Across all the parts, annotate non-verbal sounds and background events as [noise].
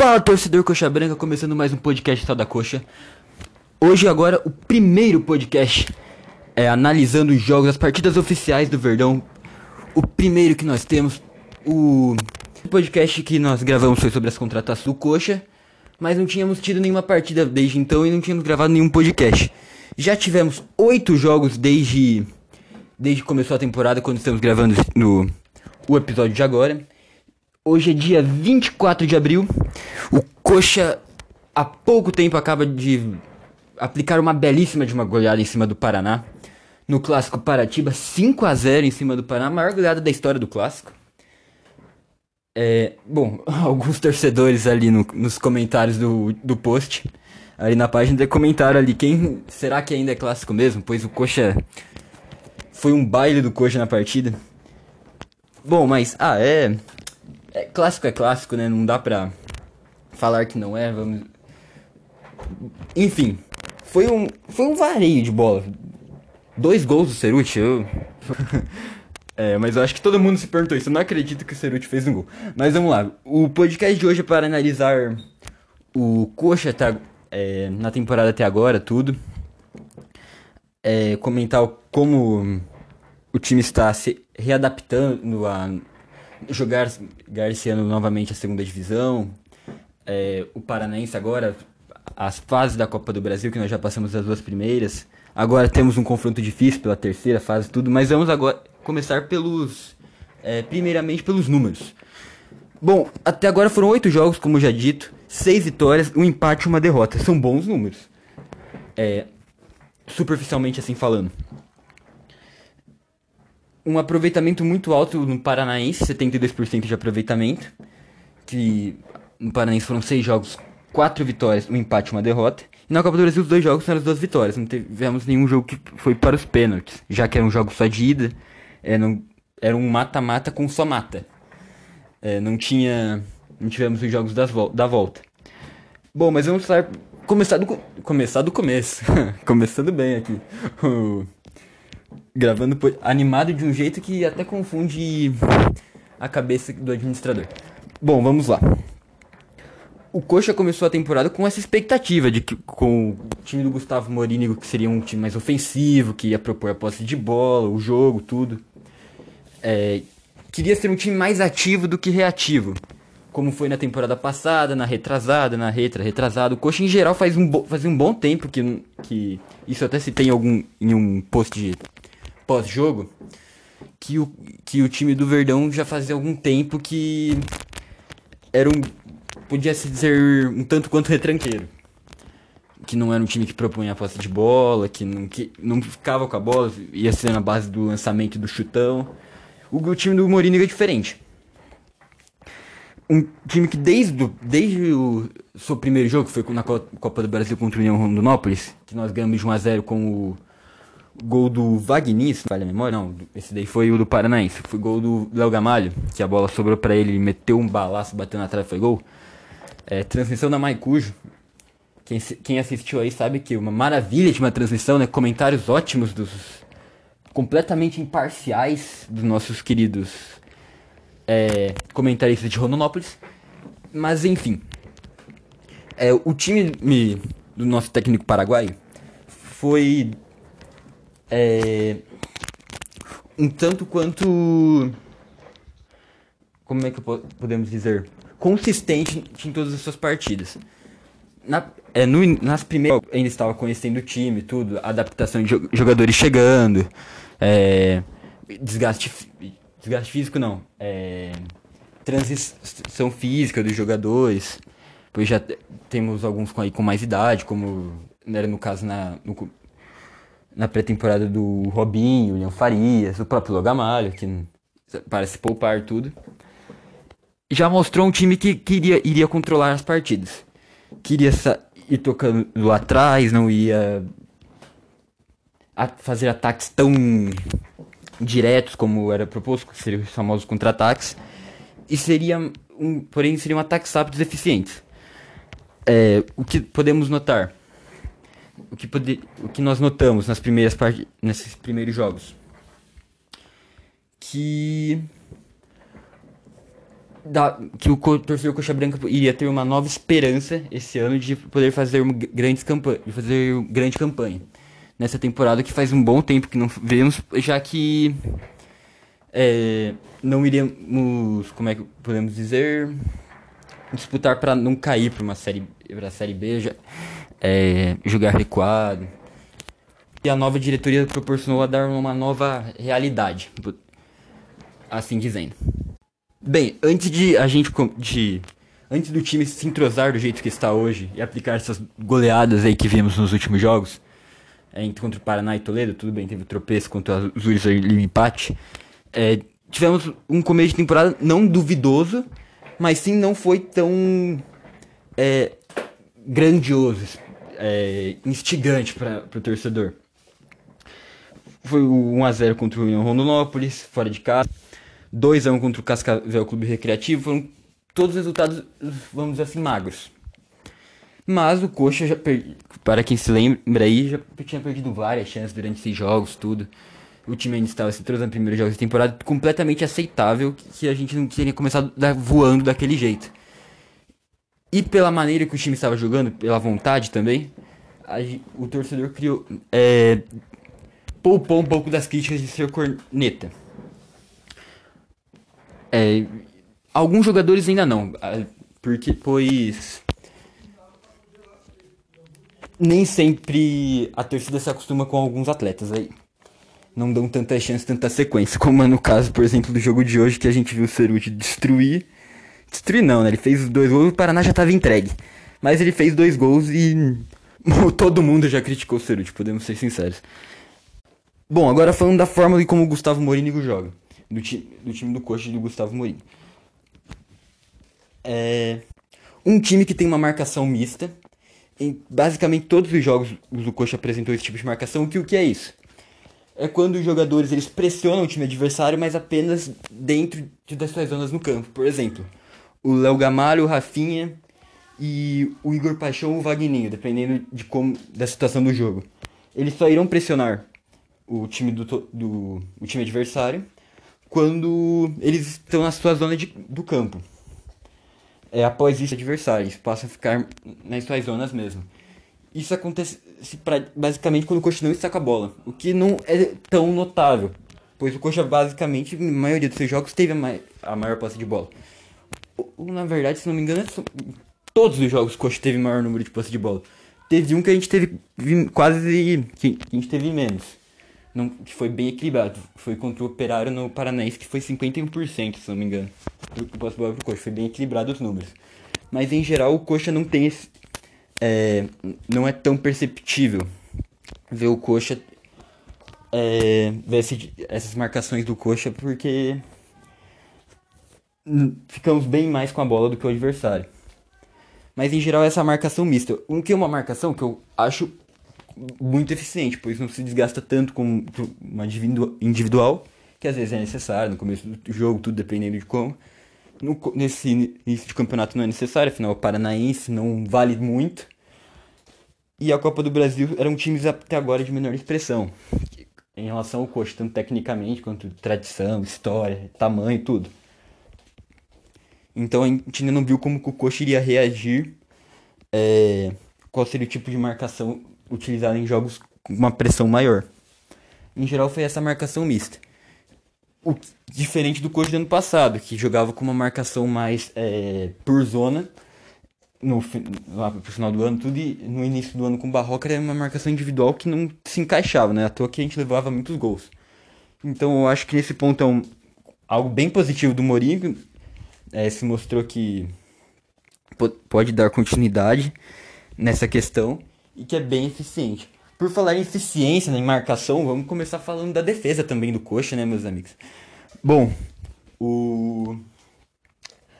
Fala torcedor Coxa Branca, começando mais um podcast Sal da Coxa. Hoje agora o primeiro podcast é analisando os jogos, as partidas oficiais do Verdão. O primeiro que nós temos, o podcast que nós gravamos foi sobre as contratações do Coxa, mas não tínhamos tido nenhuma partida desde então e não tínhamos gravado nenhum podcast. Já tivemos oito jogos desde desde que começou a temporada, quando estamos gravando no o episódio de agora. Hoje é dia 24 de abril. O Coxa há pouco tempo acaba de aplicar uma belíssima de uma goleada em cima do Paraná. No clássico Paratiba, 5 a 0 em cima do Paraná, a maior goleada da história do clássico. É, bom, [laughs] alguns torcedores ali no, nos comentários do, do post, ali na página, comentaram ali quem será que ainda é clássico mesmo, pois o Coxa foi um baile do Coxa na partida. Bom, mas ah, é é, clássico é clássico, né? Não dá pra falar que não é, vamos. Enfim, foi um, foi um vareio de bola. Dois gols do Ceruti, eu. [laughs] é, mas eu acho que todo mundo se perguntou isso. Eu não acredito que o Ceruti fez um gol. Mas vamos lá. O podcast de hoje é para analisar o Coxa tá, é, na temporada até agora, tudo. É, comentar como o time está se readaptando a jogar Garciano novamente a segunda divisão. É, o Paranaense agora, as fases da Copa do Brasil, que nós já passamos as duas primeiras. Agora temos um confronto difícil pela terceira fase, tudo, mas vamos agora começar pelos. É, primeiramente pelos números. Bom, até agora foram oito jogos, como já dito, seis vitórias, um empate e uma derrota. São bons números. É, superficialmente assim falando um aproveitamento muito alto no Paranaense, 72% de aproveitamento. Que no Paranaense foram seis jogos, quatro vitórias, um empate uma derrota. E na Copa do Brasil, os dois jogos foram as duas vitórias. Não tivemos nenhum jogo que foi para os pênaltis, já que era um jogo só de ida. É, era um mata-mata com só mata. É, não tinha. Não tivemos os jogos das, da volta. Bom, mas vamos começar do, começar do começo. [laughs] Começando bem aqui gravando animado de um jeito que até confunde a cabeça do administrador. Bom, vamos lá. O Coxa começou a temporada com essa expectativa de que com o time do Gustavo Morínigo que seria um time mais ofensivo, que ia propor a posse de bola, o jogo, tudo. É, queria ser um time mais ativo do que reativo, como foi na temporada passada, na retrasada, na retra, retrasado. O Coxa em geral faz um, faz um bom tempo que, que isso até se tem em algum em um post de pós-jogo que o, que o time do Verdão já fazia algum tempo que era um. podia se dizer um tanto quanto retranqueiro. Que não era um time que propunha a posse de bola, que não, que não ficava com a bola, ia ser na base do lançamento do chutão. O, o time do Mourinho é diferente. Um time que desde, desde o seu primeiro jogo, que foi na Copa do Brasil contra o União Rondonópolis, que nós ganhamos de 1x0 com o gol do se falha a memória, não, esse daí foi o do Paranaense, foi gol do Léo Gamalho, que a bola sobrou para ele, ele meteu um balaço, bateu na trave, foi gol. É, transmissão da Maicujo, quem, quem assistiu aí sabe que uma maravilha de uma transmissão, né, comentários ótimos dos, completamente imparciais dos nossos queridos é, comentaristas de Rondonópolis, mas enfim, é, o time me, do nosso técnico paraguaio foi é, um tanto quanto. Como é que podemos dizer? Consistente em todas as suas partidas. Na, é, no, nas primeiras ainda estava conhecendo o time, tudo, adaptação de jogadores chegando, é, desgaste, desgaste físico não, é, transição física dos jogadores, pois já temos alguns com, aí, com mais idade, como era no caso na, no, na pré-temporada do Robinho, William Farias, o próprio Logamalho, que parece poupar tudo. Já mostrou um time que queria, iria controlar as partidas. Queria ir tocando lá atrás, não ia fazer ataques tão diretos como era proposto, que seriam os famosos contra-ataques. E seria um, porém seriam ataques rápidos e eficientes. É, o que podemos notar? O que, pode, o que nós notamos nas primeiras nesses primeiros jogos? Que da, que o torcedor Coxa Branca iria ter uma nova esperança esse ano de poder fazer uma grande campanha, de fazer grande campanha nessa temporada que faz um bom tempo que não vemos, já que é, não iríamos, como é que podemos dizer, disputar para não cair para uma série para a série B, já, é, jogar recuado. E a nova diretoria proporcionou a dar uma nova realidade, assim dizendo. Bem, antes de a gente de antes do time se entrosar do jeito que está hoje e aplicar essas goleadas aí que vimos nos últimos jogos, é, contra o Paraná e Toledo, tudo bem, teve tropeço contra os Uris ali no empate. É, tivemos um começo de temporada não duvidoso, mas sim não foi tão é, grandioso, é, instigante para o torcedor. Foi o 1x0 contra o União Rondonópolis, fora de casa. 2x1 contra o Cascavel Clube Recreativo. Foram todos resultados, vamos dizer assim, magros. Mas o Coxa, já per... para quem se lembra aí, já tinha perdido várias chances durante esses jogos, tudo. O time ainda estava se trocando primeiros jogos de temporada, completamente aceitável que a gente não teria começado voando daquele jeito. E pela maneira que o time estava jogando, pela vontade também, a, o torcedor criou. É, poupou um pouco das críticas de ser corneta. É, alguns jogadores ainda não, porque pois nem sempre a torcida se acostuma com alguns atletas aí. Não dão tanta chance, tanta sequência, como é no caso, por exemplo, do jogo de hoje que a gente viu o Ceruti destruir. Destruir não, né? Ele fez dois gols e o Paraná já estava entregue. Mas ele fez dois gols e [laughs] todo mundo já criticou o Ceruti, podemos ser sinceros. Bom, agora falando da forma de como o Gustavo Mourinho joga. Do, ti do time do coach do Gustavo Mourinho. É um time que tem uma marcação mista. Em basicamente todos os jogos o Coxa apresentou esse tipo de marcação. Que o que é isso? É quando os jogadores eles pressionam o time adversário, mas apenas dentro das suas zonas no campo. Por exemplo, o Léo Gamalho, o Rafinha e o Igor Paixão o Vagninho, dependendo de como da situação do jogo. Eles só irão pressionar o time do, do o time adversário quando eles estão na sua zona de, do campo. É, após isso, adversários passam a ficar nas suas zonas mesmo. Isso acontece pra, basicamente quando o coxa não está com a bola, o que não é tão notável, pois o coxa basicamente, na maioria dos seus jogos, teve a, mai a maior posse de bola. Na verdade, se não me engano, todos os jogos o coxa teve maior número de posse de bola. Teve um que a gente teve quase. que a gente teve menos não, que foi bem equilibrado. Foi contra o Operário no Paranaense, que foi 51%, se não me engano. Do posse bola pro Coxa. Foi bem equilibrado os números. Mas em geral o Coxa não tem esse. É, não é tão perceptível ver o Coxa. É, ver esse, essas marcações do Coxa, porque ficamos bem mais com a bola do que o adversário. Mas em geral essa marcação mista. O que é uma marcação que eu acho muito eficiente, pois não se desgasta tanto como uma individual, que às vezes é necessário no começo do jogo, tudo dependendo de como. No, nesse início de campeonato não é necessário, afinal o Paranaense não vale muito. E a Copa do Brasil eram times até agora de menor expressão em relação ao Coxa, tanto tecnicamente quanto tradição, história, tamanho, tudo. Então a gente ainda não viu como o Coxa iria reagir, é, qual seria o tipo de marcação utilizado em jogos com uma pressão maior. Em geral foi essa marcação mista. O, diferente do coach do ano passado, que jogava com uma marcação mais é, por zona, no, lá pro final do ano, tudo e no início do ano com o Barroca era uma marcação individual que não se encaixava, né? À toa que a gente levava muitos gols. Então eu acho que nesse ponto é um, algo bem positivo do Mourinho. É, se mostrou que pode dar continuidade nessa questão e que é bem eficiente. Por falar em eficiência, né, em marcação, vamos começar falando da defesa também do Coxa, né, meus amigos? Bom, o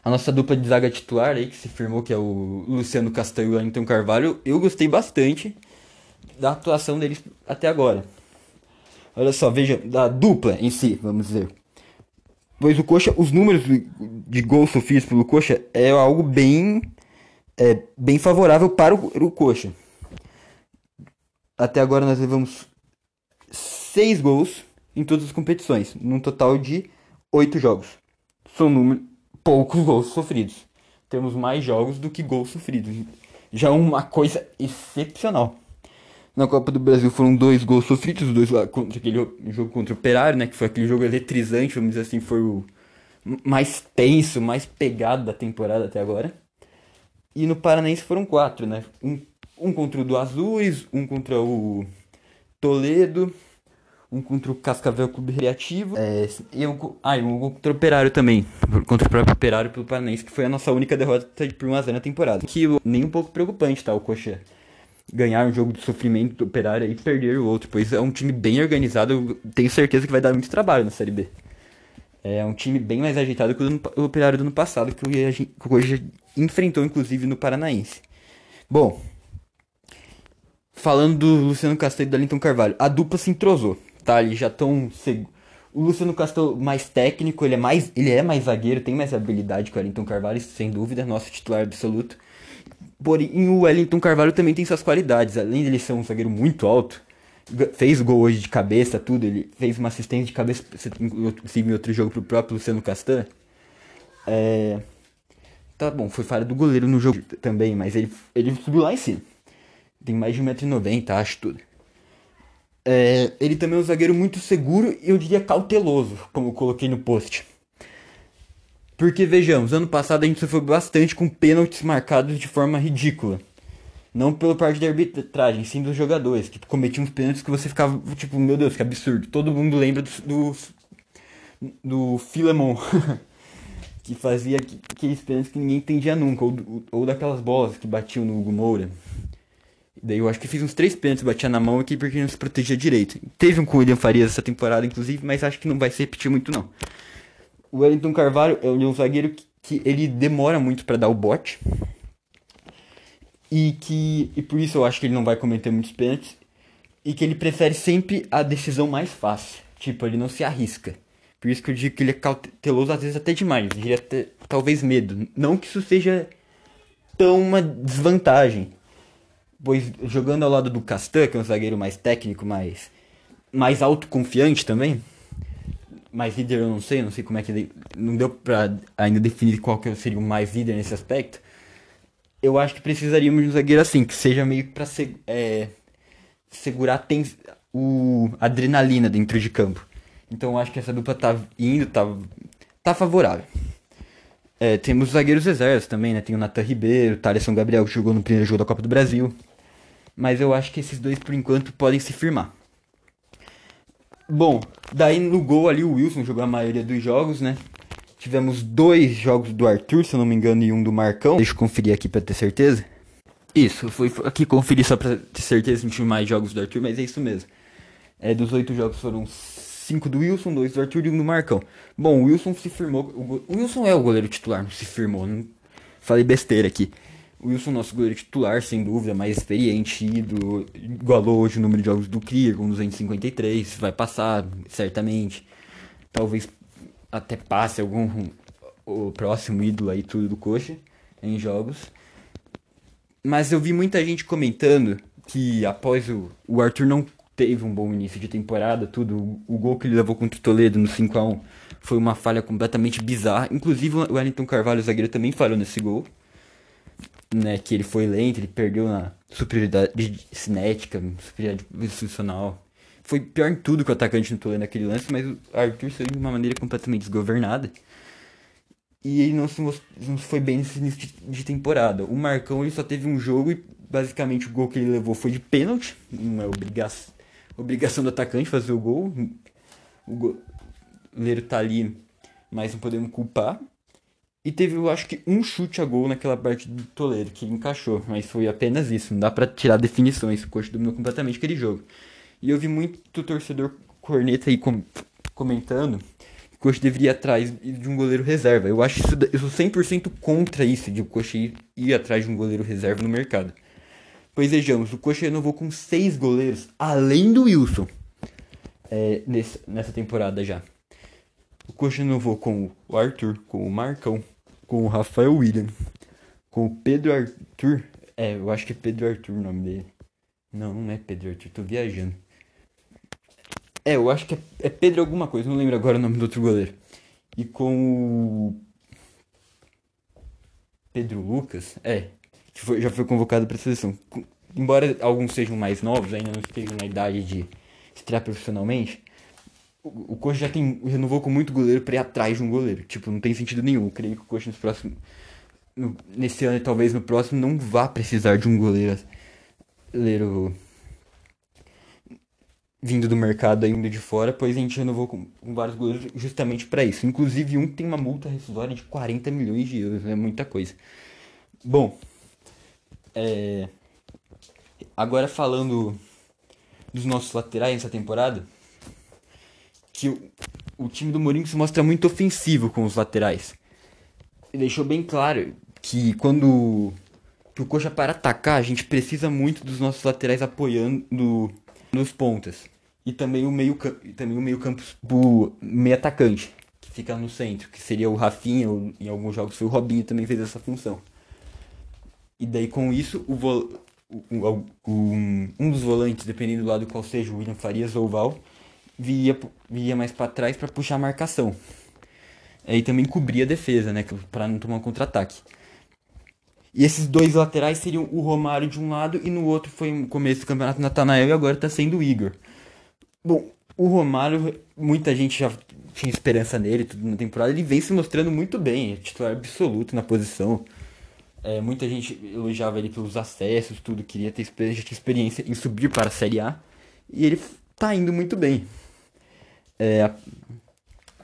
a nossa dupla de zaga titular aí, que se firmou, que é o Luciano Castanho e o Wellington Carvalho, eu gostei bastante da atuação deles até agora. Olha só, veja, da dupla em si, vamos dizer. Pois o Coxa, os números de gols sofridos pelo Coxa é algo bem, é, bem favorável para o, o Coxa. Até agora nós levamos 6 gols em todas as competições, num total de 8 jogos. São números poucos gols sofridos. Temos mais jogos do que gols sofridos. Já é uma coisa excepcional. Na Copa do Brasil foram dois gols sofridos, os dois lá contra aquele jogo contra o Operário, né? Que foi aquele jogo eletrizante, vamos dizer assim, foi o mais tenso, mais pegado da temporada até agora. E no Paranaense foram quatro, né? Um, um contra o do Azuis, um contra o Toledo, um contra o Cascavel Clube Recreativo. É, e um, ah, e um contra o Operário também. Contra o próprio Operário pelo Paranaense, que foi a nossa única derrota por 1x0 na temporada. Que nem um pouco preocupante, tá? O Coxa ganhar um jogo de sofrimento do Operário e perder o outro, pois é um time bem organizado. Tenho certeza que vai dar muito trabalho na Série B. É um time bem mais ajeitado que o, Operário do ano passado, que o Coxa enfrentou inclusive no Paranaense. Bom, falando do Luciano Castelo e do Alinton Carvalho, a dupla se entrosou tá? Eles já estão. O Luciano Castro mais técnico, ele é mais, ele é mais zagueiro, tem mais habilidade que o Wellington Carvalho, sem dúvida, nosso titular absoluto. Porém, o Wellington Carvalho também tem suas qualidades, além de ele ser um zagueiro muito alto, fez gol hoje de cabeça, tudo, ele fez uma assistência de cabeça, em outro jogo pro próprio Luciano Castan. É... Tá bom, foi falha do goleiro no jogo também, mas ele, ele subiu lá em cima. Tem mais de 1,90m, acho tudo. É, ele também é um zagueiro muito seguro e eu diria cauteloso, como eu coloquei no post. Porque vejamos, ano passado a gente sofreu bastante com pênaltis marcados de forma ridícula. Não pela parte da arbitragem, sim dos jogadores, que cometiam uns pênaltis que você ficava, tipo, meu Deus, que absurdo. Todo mundo lembra do, do, do Filemon, [laughs] que fazia aqueles pênaltis que ninguém entendia nunca, ou, ou daquelas bolas que batiam no Hugo Moura. Daí eu acho que fiz uns três pênaltis, batia na mão aqui porque não se protegia direito. Teve um com o William Farias essa temporada, inclusive, mas acho que não vai se repetir muito não. O Wellington Carvalho é um zagueiro que, que ele demora muito para dar o bote. E que e por isso eu acho que ele não vai cometer muitos pênaltis. E que ele prefere sempre a decisão mais fácil. Tipo, ele não se arrisca. Por isso que eu digo que ele é cauteloso, às vezes até demais. Eu diria até, talvez medo. Não que isso seja tão uma desvantagem pois jogando ao lado do Castan, que é um zagueiro mais técnico, mais, mais autoconfiante também, mais líder eu não sei, não sei como é que ele, não deu pra ainda definir qual que seria o mais líder nesse aspecto. Eu acho que precisaríamos de um zagueiro assim, que seja meio pra se, é, segurar tem, o adrenalina dentro de campo. Então eu acho que essa dupla tá indo, tá, tá favorável. É, temos os zagueiros reservas também, né? Tem o Nathan Ribeiro, o Thaleson Gabriel, que jogou no primeiro jogo da Copa do Brasil mas eu acho que esses dois por enquanto podem se firmar. Bom, daí no gol ali o Wilson jogou a maioria dos jogos, né? Tivemos dois jogos do Arthur, se eu não me engano, e um do Marcão. Deixa eu conferir aqui pra ter certeza. Isso, foi aqui conferir só pra ter certeza que tinha mais jogos do Arthur, mas é isso mesmo. É, dos oito jogos foram cinco do Wilson, dois do Arthur e um do Marcão. Bom, o Wilson se firmou. O Wilson é o goleiro titular, não se firmou. Não falei besteira aqui. Wilson, nosso goleiro titular, sem dúvida, mais experiente, ídolo, igualou hoje o número de jogos do Krier com 253, vai passar, certamente. Talvez até passe algum o próximo ídolo aí tudo do Coxa em jogos. Mas eu vi muita gente comentando que após o, o Arthur não teve um bom início de temporada, tudo, o, o gol que ele levou contra o Toledo no 5 a 1 foi uma falha completamente bizarra. Inclusive o Wellington Carvalho, o zagueiro, também falhou nesse gol né, que ele foi lento, ele perdeu na superioridade cinética, superioridade institucional. Foi pior em tudo que o atacante não tô naquele lance, mas o Arthur saiu de uma maneira completamente desgovernada. E ele não, se, não foi bem nesse início de, de, temporada. O Marcão ele só teve um jogo e basicamente o gol que ele levou foi de pênalti. Não é obrigação, obrigação do atacante fazer o gol. O goleiro tá ali, mas não podemos culpar. E teve, eu acho que, um chute a gol naquela parte do Toledo, que encaixou. Mas foi apenas isso. Não dá pra tirar definições. O coach dominou completamente aquele jogo. E eu vi muito torcedor corneta aí com, comentando que o coach deveria ir atrás de um goleiro reserva. Eu acho isso, eu sou 100% contra isso, de o coach ir, ir atrás de um goleiro reserva no mercado. Pois vejamos, o coach renovou com seis goleiros, além do Wilson, é, nesse, nessa temporada já. O Coxa renovou com o Arthur, com o Marcão, com o Rafael William, com o Pedro Arthur. É, eu acho que é Pedro Arthur o nome dele. Não, não é Pedro Arthur, tô viajando. É, eu acho que é, é Pedro alguma coisa, não lembro agora o nome do outro goleiro. E com o Pedro Lucas, é, que foi, já foi convocado para a seleção. Embora alguns sejam mais novos, ainda não estejam na idade de estrear profissionalmente, o, Coxa já tem renovou com muito goleiro para ir atrás de um goleiro. Tipo, não tem sentido nenhum. Eu creio que o Coxa nos próximos no, nesse ano e talvez no próximo não vá precisar de um goleiro, goleiro vindo do mercado ainda de fora, pois a gente renovou com, com vários goleiros justamente para isso. Inclusive um tem uma multa rescisória de 40 milhões de euros, é muita coisa. Bom, é... agora falando dos nossos laterais nessa temporada, que o, o time do Mourinho se mostra muito ofensivo com os laterais. Ele deixou bem claro que quando que o Coxa para atacar, a gente precisa muito dos nossos laterais apoiando nos pontas. E também o meio também o meio campo do meio atacante, que fica no centro, que seria o Rafinha, ou em alguns jogos foi o Robinho também fez essa função. E daí com isso o, o, o, um, um dos volantes, dependendo do lado qual seja, o William Farias ou o Val, via, via mais para trás para puxar a marcação. Aí também cobria a defesa, né, para não tomar um contra-ataque. E esses dois laterais seriam o Romário de um lado e no outro foi no começo do campeonato Natanael e agora está sendo o Igor. Bom, o Romário, muita gente já tinha esperança nele tudo na temporada, ele vem se mostrando muito bem, é titular absoluto na posição. É, muita gente elogiava ele pelos acessos, tudo, queria ter experiência, experiência em subir para a Série A. E ele tá indo muito bem. É,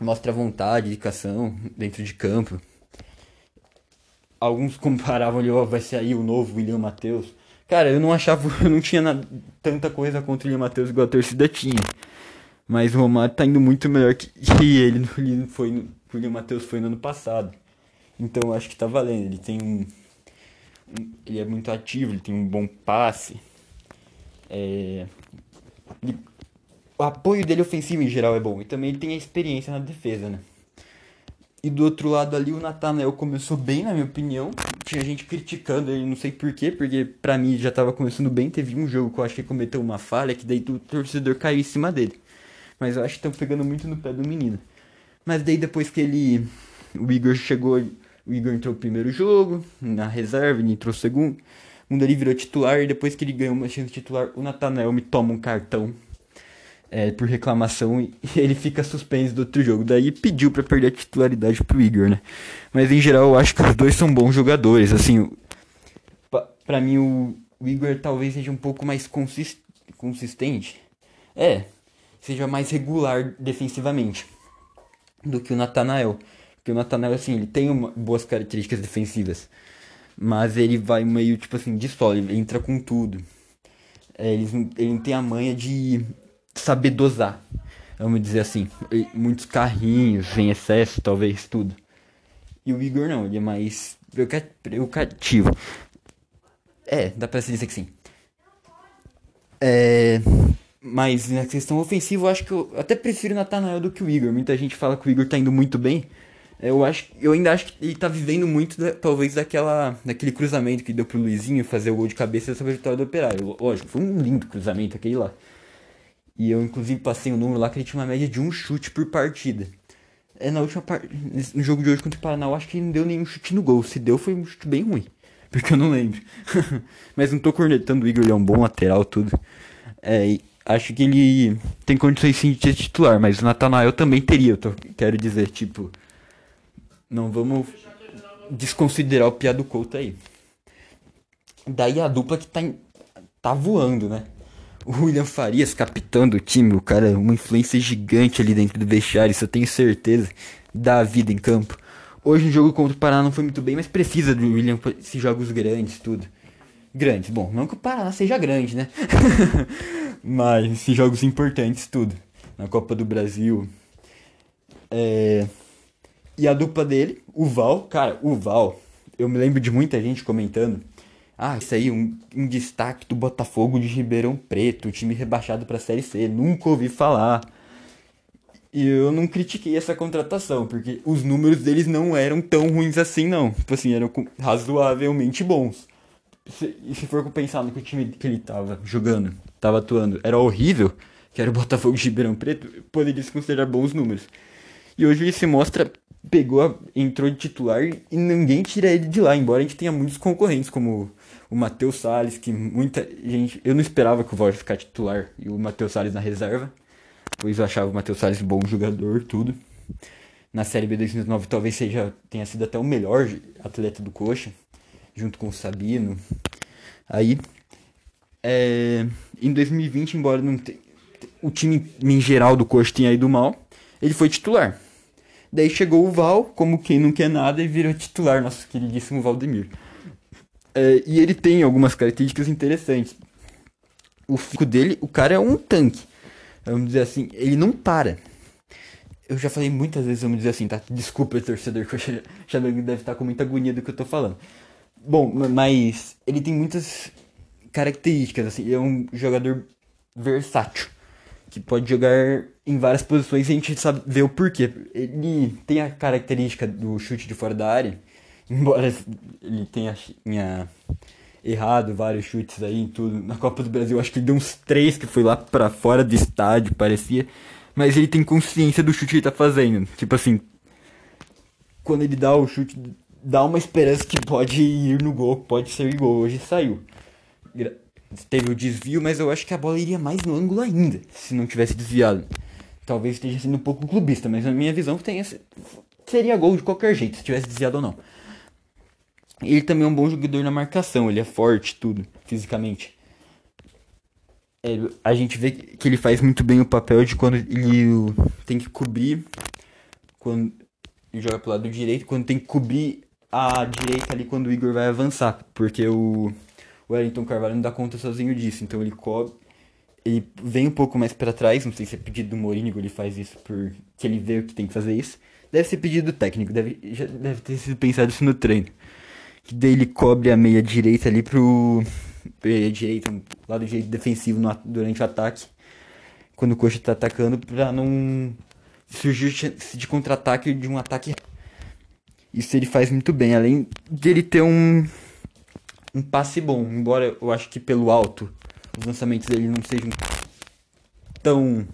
mostra vontade, dedicação dentro de campo alguns [laughs] comparavam ele, ó, oh, vai sair o novo William Matheus. Cara, eu não achava, [laughs] eu não tinha nada, tanta coisa contra o William Matheus igual a torcida tinha. Mas o Romário tá indo muito melhor que, [laughs] que ele no, foi, no, o William Matheus foi no ano passado. Então acho que tá valendo. Ele tem um, um ele é muito ativo, ele tem um bom passe. É, ele, o apoio dele ofensivo em geral é bom. E também ele tem a experiência na defesa, né? E do outro lado ali, o Nathanael começou bem, na minha opinião. Tinha gente criticando ele, não sei porquê, porque pra mim já tava começando bem. Teve um jogo que eu acho que cometeu uma falha, que daí o torcedor caiu em cima dele. Mas eu acho que estão pegando muito no pé do menino. Mas daí depois que ele. O Igor chegou. O Igor entrou no primeiro jogo, na reserva, ele entrou segundo. Um dali virou titular, e depois que ele ganhou uma chance de titular, o Nathanael me toma um cartão é, por reclamação e [laughs] ele fica suspenso do outro jogo. Daí pediu para perder a titularidade pro Igor, né? Mas em geral eu acho que os dois são bons jogadores. Assim, para mim o, o, Igor talvez seja um pouco mais consist, consistente. É, seja mais regular defensivamente do que o Natanael. Porque o Natanael, assim, ele tem uma, boas características defensivas. Mas ele vai meio, tipo assim, de solo, ele entra com tudo. É, ele, ele não tem a manha de saber dosar, vamos dizer assim. Muitos carrinhos, sem excesso, talvez tudo. E o Igor não, ele é mais educativo. É, dá pra dizer que sim. É, mas na questão ofensiva, eu acho que eu até prefiro o Natanael do que o Igor. Muita gente fala que o Igor tá indo muito bem. Eu acho, eu ainda acho que ele tá vivendo muito, da, talvez, daquela, daquele cruzamento que deu pro Luizinho fazer o gol de cabeça sobre a vitória do Operário. Lógico, foi um lindo cruzamento aquele lá. E eu, inclusive, passei um número lá que ele tinha uma média de um chute por partida. É, na última parte. No jogo de hoje contra o Paraná, eu acho que ele não deu nenhum chute no gol. Se deu, foi um chute bem ruim. [laughs] Porque eu não lembro. [laughs] Mas não tô cornetando o Igor, ele é um bom lateral, tudo. É, acho que ele tem condições sim de ser titular, mas o Natanael também teria, eu tô, quero dizer, tipo. Não vamos desconsiderar o Piado Couto aí. Daí a dupla que tá, tá voando, né? O William Farias, capitão do time, o cara uma influência gigante ali dentro do vestiário, isso eu tenho certeza. Dá a vida em campo. Hoje o jogo contra o Paraná não foi muito bem, mas precisa do William esses jogos grandes, tudo. Grandes, bom, não que o Paraná seja grande, né? [laughs] mas esses jogos importantes, tudo. Na Copa do Brasil. É... E a dupla dele, o Val, cara, o Val, eu me lembro de muita gente comentando ah, isso aí, um, um destaque do Botafogo de Ribeirão Preto, time rebaixado para a Série C. Nunca ouvi falar. E eu não critiquei essa contratação, porque os números deles não eram tão ruins assim, não. Tipo assim, eram razoavelmente bons. E se for pensar no que o time que ele tava jogando, tava atuando, era horrível, que era o Botafogo de Ribeirão Preto, poderia se considerar bons números. E hoje ele se mostra pegou, entrou de titular e ninguém tira ele de lá, embora a gente tenha muitos concorrentes, como o Matheus Salles, que muita gente. Eu não esperava que o Voz ficar titular e o Matheus Salles na reserva, pois eu achava o Matheus Salles bom jogador, tudo. Na Série B 2009 talvez seja tenha sido até o melhor atleta do Coxa, junto com o Sabino. Aí, é, em 2020, embora não te, o time em geral do Coxa tenha ido mal, ele foi titular. Daí chegou o Val, como quem não quer nada, e virou titular, nosso queridíssimo Valdemir. É, e ele tem algumas características interessantes. O fico dele, o cara é um tanque. Vamos dizer assim, ele não para. Eu já falei muitas vezes, vamos dizer assim, tá? Desculpa, torcedor, que eu já deve estar com muita agonia do que eu tô falando. Bom, mas ele tem muitas características, assim, ele é um jogador versátil que pode jogar em várias posições e a gente sabe ver o porquê. Ele tem a característica do chute de fora da área, [laughs] embora ele tenha, tenha errado vários chutes aí em tudo. Na Copa do Brasil, acho que ele deu uns três que foi lá para fora do estádio, parecia. Mas ele tem consciência do chute que ele tá fazendo. Tipo assim, quando ele dá o chute, dá uma esperança que pode ir no gol, pode ser gol. Hoje saiu teve o desvio, mas eu acho que a bola iria mais no ângulo ainda, se não tivesse desviado. Talvez esteja sendo um pouco clubista, mas na minha visão tem esse, seria gol de qualquer jeito, se tivesse desviado ou não. Ele também é um bom jogador na marcação, ele é forte, tudo, fisicamente. É, a gente vê que ele faz muito bem o papel de quando ele tem que cobrir, quando ele joga pro lado direito, quando tem que cobrir a direita ali quando o Igor vai avançar, porque o Wellington Carvalho não dá conta sozinho disso, então ele cobre, ele vem um pouco mais para trás, não sei se é pedido do Mourinho, ele faz isso porque ele vê que tem que fazer isso. Deve ser pedido do técnico, deve, já deve ter sido pensado isso no treino. Que daí ele cobre a meia direita ali pro meia direita, lado direito defensivo no, durante o ataque. Quando o coxa tá atacando, pra não surgir de contra-ataque de um ataque. Isso ele faz muito bem, além de ele ter um um passe bom, embora eu acho que pelo alto os lançamentos dele não sejam tão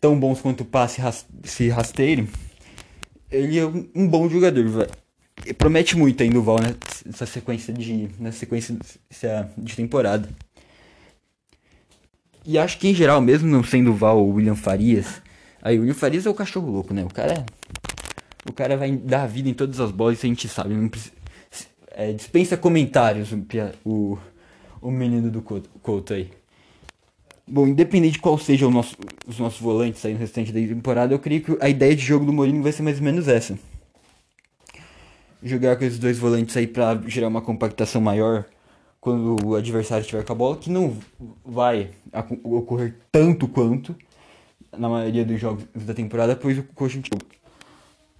tão bons quanto o passe ras, se rasteiro. Ele é um, um bom jogador, velho. Promete muito ainda o Val né, nessa sequência de nessa sequência de temporada. E acho que em geral, mesmo não sendo o Val o William Farias, aí o William Farias é o cachorro louco, né? O cara o cara vai dar vida em todas as bolas, a gente sabe, não precisa é, dispensa comentários o, o menino do Couto aí. Bom, independente de qual seja nosso, os nossos volantes aí no restante da temporada, eu creio que a ideia de jogo do Mourinho vai ser mais ou menos essa. Jogar com esses dois volantes aí pra gerar uma compactação maior quando o adversário estiver com a bola, que não vai ocorrer tanto quanto na maioria dos jogos da temporada, pois o coxa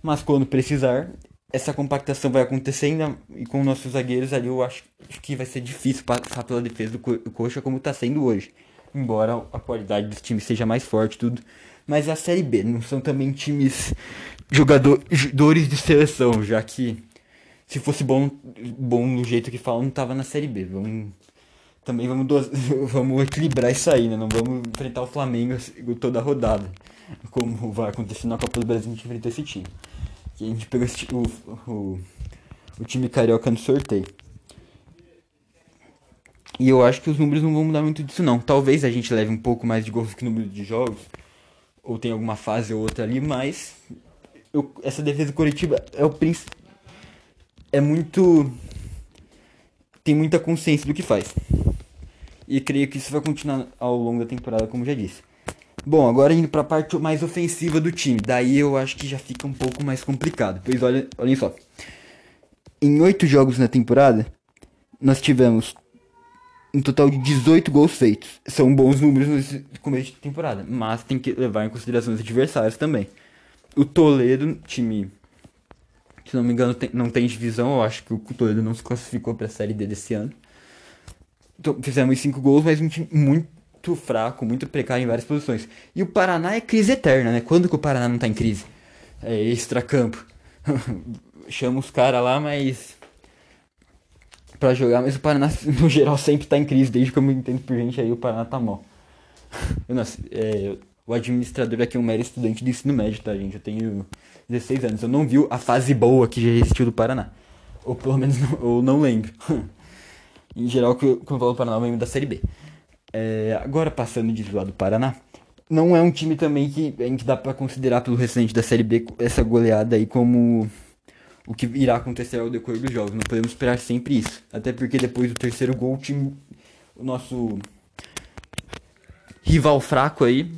Mas quando precisar, essa compactação vai acontecendo e com nossos zagueiros ali eu acho, que vai ser difícil passar pela defesa do Coxa como está sendo hoje. Embora a qualidade dos times seja mais forte tudo. Mas é a Série B não são também times jogadores de seleção, já que se fosse bom, bom no jeito que falam, não tava na Série B. Vamos, também vamos, [laughs] vamos equilibrar isso aí, né? Não vamos enfrentar o Flamengo toda a rodada. Como vai acontecer na Copa do Brasil, a gente enfrenta esse time que a gente pegou esse, o, o, o time carioca no sorteio. E eu acho que os números não vão mudar muito disso não. Talvez a gente leve um pouco mais de gols que número de jogos. Ou tem alguma fase ou outra ali, mas eu, essa defesa coletiva é o príncipe. É muito. Tem muita consciência do que faz. E creio que isso vai continuar ao longo da temporada, como já disse. Bom, agora indo para a parte mais ofensiva do time. Daí eu acho que já fica um pouco mais complicado. Pois olha, olhem só. Em oito jogos na temporada, nós tivemos um total de 18 gols feitos. São bons números no começo de temporada, mas tem que levar em consideração os adversários também. O Toledo, time, se não me engano, tem, não tem divisão. Eu acho que o Toledo não se classificou para a Série D desse ano. Então, fizemos 5 gols, mas um time muito fraco, muito precário em várias posições. E o Paraná é crise eterna, né? Quando que o Paraná não tá em crise? É extra-campo. [laughs] Chama os caras lá, mas. pra jogar, mas o Paraná, no geral, sempre tá em crise. Desde que eu me entendo por gente aí, o Paraná tá mal. [laughs] Eu é, o administrador aqui é um mero estudante de ensino médio, tá, gente? Eu tenho 16 anos. Eu não vi a fase boa que já existiu do Paraná. Ou pelo menos não, eu não lembro. [laughs] em geral, quando eu falo do Paraná, eu lembro da Série B. É, agora, passando de zoar do Paraná, não é um time também que a gente dá para considerar pelo recente da Série B essa goleada aí como o que irá acontecer ao decorrer dos jogos. Não podemos esperar sempre isso. Até porque depois do terceiro gol, o time, o nosso rival fraco aí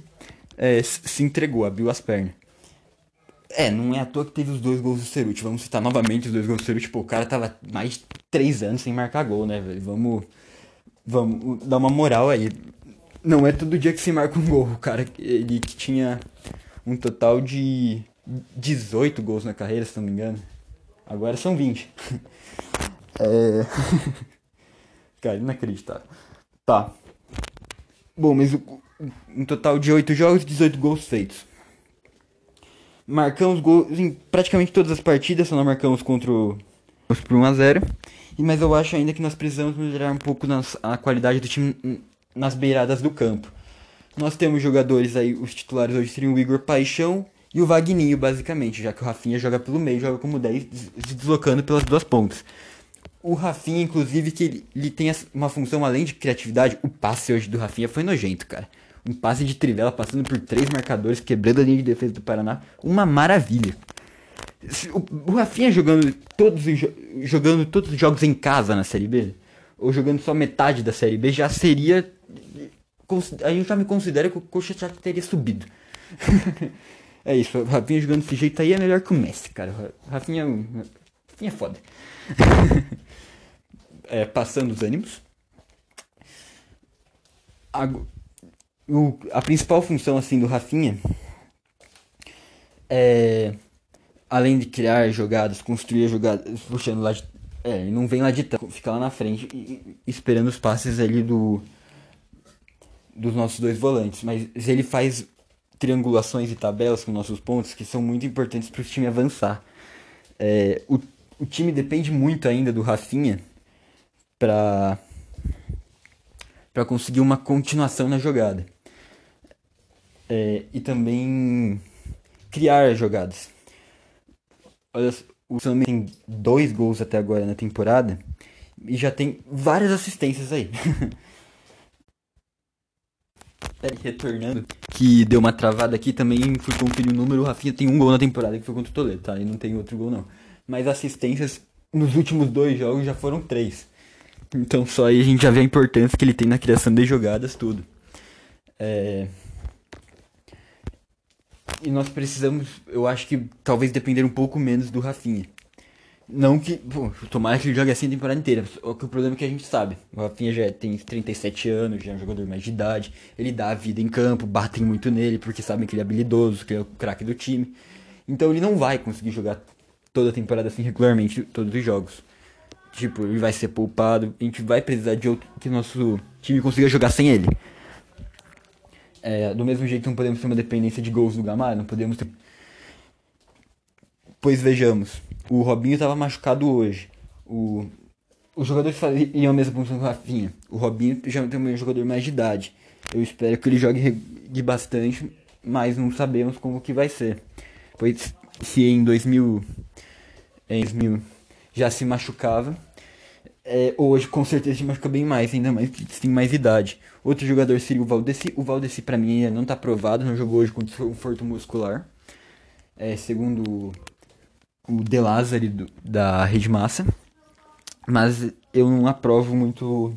é, se entregou, abriu as pernas. É, não é à toa que teve os dois gols do Ceruti. Vamos citar novamente os dois gols do Ceruti. Pô, o cara tava mais de três anos sem marcar gol, né, velho? Vamos, vamos dar uma moral aí. Não é todo dia que se marca um gol. O cara, ele que tinha um total de 18 gols na carreira, se não me engano. Agora são 20. [laughs] é... [laughs] cara, inacreditável. Tá. Bom, mas um total de 8 jogos, 18 gols feitos. Marcamos gols em praticamente todas as partidas, só não marcamos contra o por 1x0. Mas eu acho ainda que nós precisamos melhorar um pouco nas, a qualidade do time nas beiradas do campo. Nós temos jogadores aí, os titulares hoje seriam o Igor Paixão e o Vagninho, basicamente, já que o Rafinha joga pelo meio, joga como 10, se deslocando pelas duas pontas. O Rafinha, inclusive, que ele, ele tem uma função além de criatividade, o passe hoje do Rafinha foi nojento, cara. Um passe de trivela passando por três marcadores, quebrando a linha de defesa do Paraná. Uma maravilha. O, o Rafinha jogando todos, jogando todos os jogos em casa na Série B, ou jogando só metade da Série B, já seria. Aí eu já me considero que o Coxa já teria subido. [laughs] é isso, o Rafinha jogando desse jeito aí é melhor que o Messi, cara. O Rafinha, Rafinha é foda. [laughs] é, passando os ânimos. O, a principal função assim do Rafinha é além de criar jogadas, construir jogadas, puxando lá de, é, ele não vem lá de tanto, fica lá na frente e, esperando os passes ali do dos nossos dois volantes, mas ele faz triangulações e tabelas com nossos pontos que são muito importantes para o time avançar. É, o, o time depende muito ainda do Rafinha para para conseguir uma continuação na jogada. É, e também criar jogadas. Olha, o Sam tem dois gols até agora na temporada e já tem várias assistências aí. [laughs] Retornando, que deu uma travada aqui, também fui conferir o número, o Rafinha tem um gol na temporada, que foi contra o Toledo, tá? E não tem outro gol não. Mas assistências nos últimos dois jogos já foram três. Então só aí a gente já vê a importância que ele tem na criação de jogadas, tudo. É... E nós precisamos, eu acho que talvez depender um pouco menos do Rafinha. Não que, pô, tomara que ele jogue assim a temporada inteira. O problema é que a gente sabe. O Rafinha já tem 37 anos, já é um jogador mais de idade. Ele dá a vida em campo, batem muito nele porque sabem que ele é habilidoso, que ele é o craque do time. Então ele não vai conseguir jogar toda a temporada assim regularmente, todos os jogos. Tipo, ele vai ser poupado. A gente vai precisar de outro que nosso time consiga jogar sem ele. É, do mesmo jeito não podemos ter uma dependência de gols do Gamal, não podemos ter... Pois vejamos, o Robinho estava machucado hoje. O, os jogadores faziam a mesma função que o Rafinha. O Robinho já tem um jogador mais de idade. Eu espero que ele jogue de bastante, mas não sabemos como que vai ser. Pois se em 2000, em 2000 já se machucava. É, hoje com certeza se machuca bem mais, ainda mais que tem mais idade. Outro jogador seria o Valdeci. O Valdeci para mim ainda não tá aprovado, não jogou hoje contra o Forto Muscular. É, segundo o De Lázari da Rede Massa. Mas eu não aprovo muito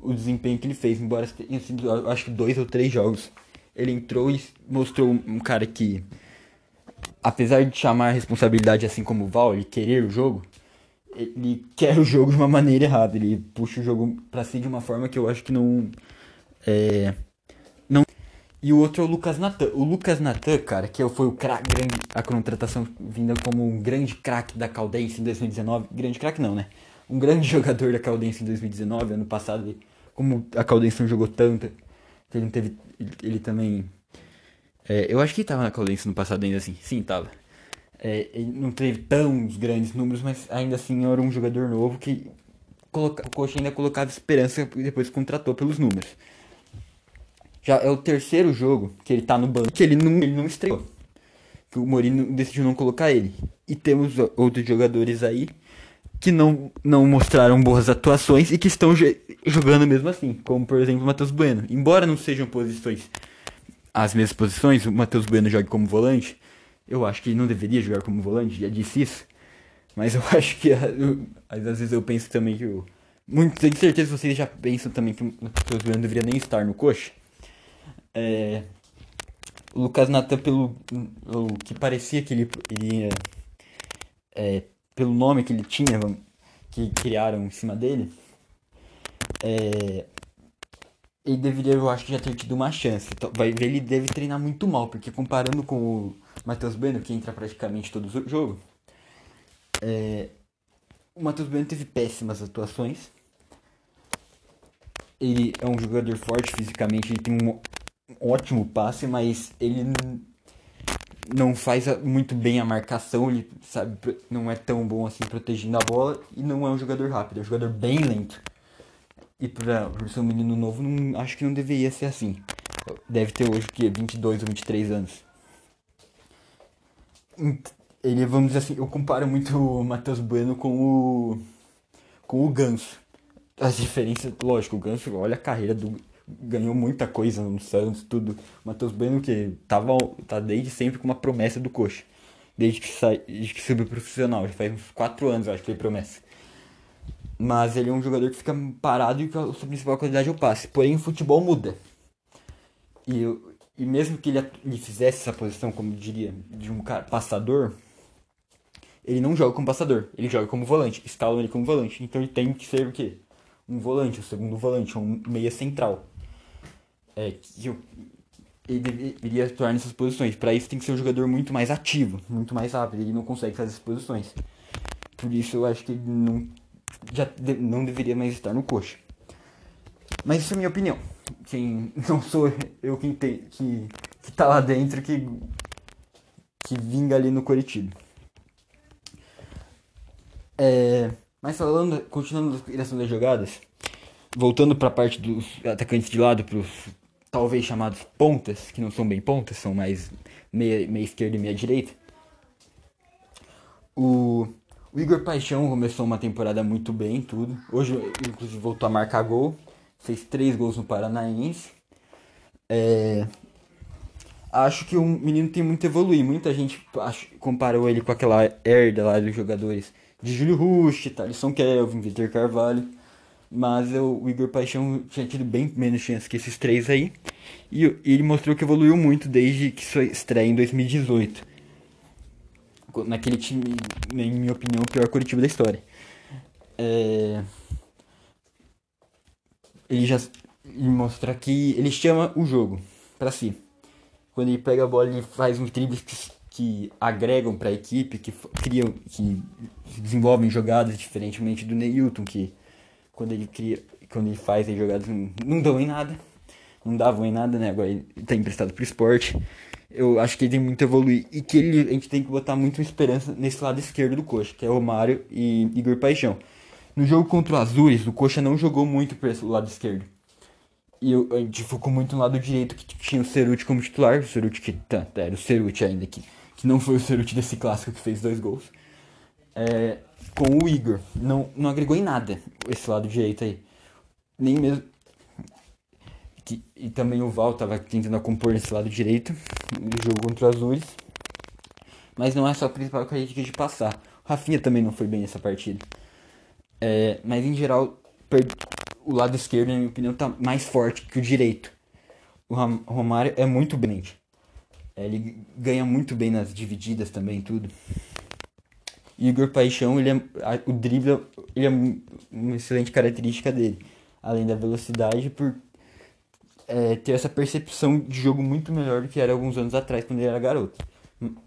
o desempenho que ele fez, embora tenha sido acho que dois ou três jogos. Ele entrou e mostrou um cara que apesar de chamar a responsabilidade assim como o Val, ele querer o jogo, ele quer o jogo de uma maneira errada. Ele puxa o jogo pra si de uma forma que eu acho que não. É. Não. E o outro é o Lucas Natan. O Lucas Natan, cara, que foi o craque, grande, a contratação vinda como um grande craque da Caldense em 2019. Grande craque não, né? Um grande [laughs] jogador da Caldense em 2019. Ano passado, como a Caldense não jogou tanto, ele não teve. Ele, ele também é, eu acho que estava na Caldense no passado ainda assim. Sim, tava. É, ele não teve tão grandes números, mas ainda assim era um jogador novo que coloca, o Coxa ainda colocava esperança e depois contratou pelos números. Já é o terceiro jogo que ele tá no banco, que ele não, ele não estreou. Que o Mourinho decidiu não colocar ele. E temos outros jogadores aí que não, não mostraram boas atuações e que estão jogando mesmo assim, como por exemplo o Matheus Bueno. Embora não sejam posições as mesmas posições, o Matheus Bueno joga como volante, eu acho que não deveria jogar como volante, já disse isso. Mas eu [laughs] acho que eu, às vezes eu penso também que eu, muito, tenho certeza que vocês já pensam também que o Matheus deveria nem estar no coxa. É, o Lucas Natan, pelo, pelo que parecia que ele iria é, pelo nome que ele tinha, que criaram em cima dele, é, ele deveria, eu acho, já ter tido uma chance. Vai ver, ele deve treinar muito mal, porque comparando com o Matheus Bueno, que entra praticamente todo o jogo, é, o Matheus Bueno teve péssimas atuações. Ele é um jogador forte fisicamente, ele tem um ótimo passe, mas ele não faz muito bem a marcação, ele sabe, não é tão bom assim protegendo a bola e não é um jogador rápido, é um jogador bem lento. E para ser um menino novo, não, acho que não deveria ser assim. Deve ter hoje que 22 ou 23 anos. Ele, vamos dizer assim, eu comparo muito o Matheus Bueno com o com o Ganso. As diferenças, lógico, o Ganso, olha a carreira do ganhou muita coisa no Santos, tudo. Matheus Bueno que tava tá desde sempre com uma promessa do coxa. Desde que, sai, desde que subiu profissional, já faz uns 4 anos, eu acho que ele promessa. Mas ele é um jogador que fica parado e que a sua principal qualidade é o passe. Porém, o futebol muda. E, e mesmo que ele, ele fizesse essa posição, como diria, de um cara, passador, ele não joga como passador, ele joga como volante, escalam ele como volante. Então ele tem que ser o quê? Um volante, o segundo volante, um meia central é, que eu, ele deveria atuar nessas posições. Para isso tem que ser um jogador muito mais ativo, muito mais rápido. Ele não consegue fazer essas posições. Por isso eu acho que ele não, já de, não deveria mais estar no coxa. Mas isso é minha opinião. Quem [laughs] não sou eu quem tem que que tá lá dentro que que vinga ali no Coritiba. É, mas falando, continuando a criação das jogadas, voltando para a parte dos atacantes de lado, para os talvez chamados pontas, que não são bem pontas, são mais meia, meia esquerda e meia direita. O, o Igor Paixão começou uma temporada muito bem, tudo. Hoje, inclusive, voltou a marcar gol. Fez três gols no Paranaense. É, acho que o menino tem muito a evoluir. Muita gente acho, comparou ele com aquela herda lá dos jogadores de Júlio Rush, Thalisson Kelvin, Vitor Carvalho. Mas eu, o Igor Paixão tinha tido bem menos chance que esses três aí. E, ele mostrou que evoluiu muito desde que sua estreia em 2018. Naquele time, em minha opinião, o pior Curitiba da história. É... Ele já ele mostra que ele chama o jogo para si. Quando ele pega a bola, ele faz uns dribles que, que agregam para a equipe, que criam, que desenvolvem jogadas diferentemente do Neilton, que quando ele cria, quando ele faz as jogadas não, não dão em nada, não davam em nada, né? Agora ele tá emprestado pro esporte. Eu acho que ele tem muito a evoluir e que ele, a gente tem que botar muita esperança nesse lado esquerdo do Coxa, que é o Mário e Igor Paixão. No jogo contra o Azures, o Coxa não jogou muito esse lado esquerdo. E a gente focou muito no lado direito, que tinha o Ceruti como titular. O Ceruti que tá, era o Ceruti ainda, que, que não foi o Ceruti desse clássico que fez dois gols. É, com o Igor. Não, não agregou em nada esse lado direito aí. Nem mesmo. Que, e também o Val tava tentando compor nesse lado direito no jogo contra os Azures. Mas não é só a principal característica de passar. O Rafinha também não foi bem nessa partida. É, mas em geral, o lado esquerdo, na minha opinião, tá mais forte que o direito. O Romário é muito bem. É, ele ganha muito bem nas divididas também, tudo. Igor Paixão, ele é, o drible ele é uma excelente característica dele. Além da velocidade, por é, ter essa percepção de jogo muito melhor do que era alguns anos atrás, quando ele era garoto.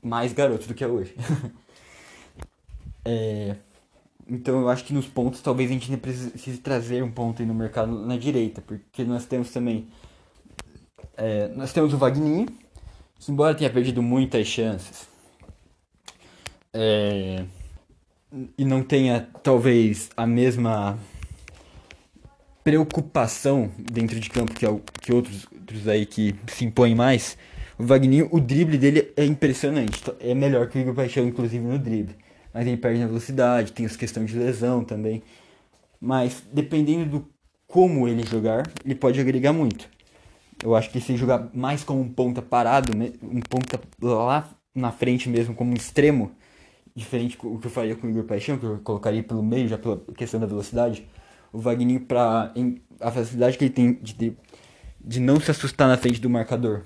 Mais garoto do que é hoje. [laughs] é, então eu acho que nos pontos talvez a gente ainda precise trazer um ponto aí no mercado na direita, porque nós temos também. É, nós temos o Wagninho, que embora tenha perdido muitas chances. É, e não tenha talvez a mesma preocupação dentro de campo que, que outros, outros aí que se impõem mais, o Wagninho, o drible dele é impressionante. É melhor que o Igor Paixão, inclusive, no drible. Mas ele perde na velocidade, tem as questões de lesão também. Mas dependendo do como ele jogar, ele pode agregar muito. Eu acho que se jogar mais como um ponta parado, um ponta lá na frente mesmo, como um extremo, diferente do que eu faria com o Igor Paixão, que eu colocaria pelo meio já pela questão da velocidade, o Wagner para a facilidade que ele tem de, de não se assustar na frente do marcador.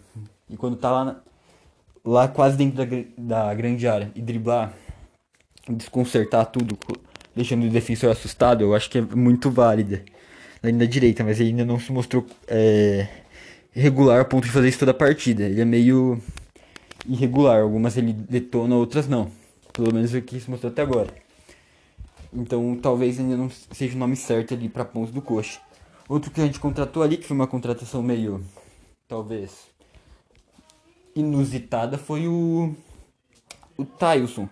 E quando tá lá, lá quase dentro da, da grande área e driblar, desconcertar tudo, deixando o defensor assustado, eu acho que é muito válida. Na direita, mas ele ainda não se mostrou é, regular a ponto de fazer isso toda a partida. Ele é meio irregular, algumas ele detona, outras não. Pelo menos o que se mostrou até agora. Então talvez ainda não seja o nome certo ali para pontos do coxa. Outro que a gente contratou ali, que foi uma contratação meio, talvez, inusitada, foi o, o Tailson.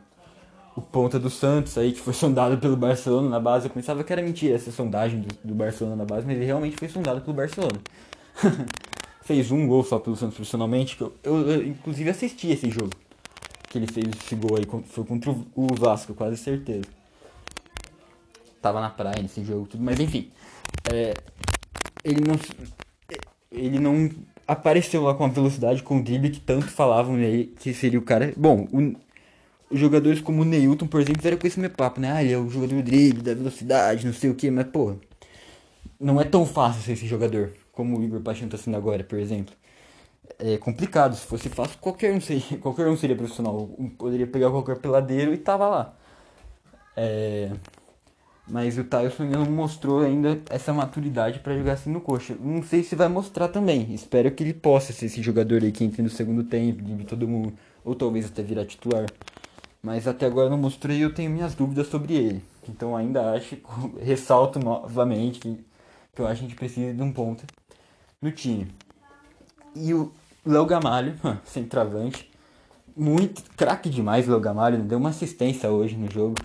O ponta do Santos aí, que foi [laughs] sondado pelo Barcelona na base. Eu pensava que era mentira essa sondagem do, do Barcelona na base, mas ele realmente foi sondado pelo Barcelona. [laughs] fez um gol só pelo Santos profissionalmente. Eu, eu, eu, inclusive assisti esse jogo. Que ele fez esse gol aí. Foi contra o Vasco, quase certeza. Tava na praia nesse jogo, tudo, mas enfim. É, ele não. Ele não apareceu lá com a velocidade, com o drible que tanto falavam nele que seria o cara. Bom, o, jogadores como o Neilton, por exemplo, eram com esse meu papo, né? Ah, ele é o jogador do drible, da velocidade, não sei o que, mas pô. Não é tão fácil ser esse jogador como o Igor Paixão está sendo agora, por exemplo. É complicado, se fosse fácil, qualquer um seria, [laughs] qualquer um seria profissional. Poderia pegar qualquer peladeiro e tava lá. É... Mas o Tyson não mostrou ainda essa maturidade para jogar assim no coxa. Não sei se vai mostrar também. Espero que ele possa ser esse jogador aí que entre no segundo tempo, de todo mundo, ou talvez até virar titular. Mas até agora não mostrei e eu tenho minhas dúvidas sobre ele. Então ainda acho, [laughs] ressalto novamente que, que eu acho que a gente precisa de um ponta no time. E o Léo Gamalho, [laughs] centroavante, muito craque demais Léo Gamalho, deu uma assistência hoje no jogo.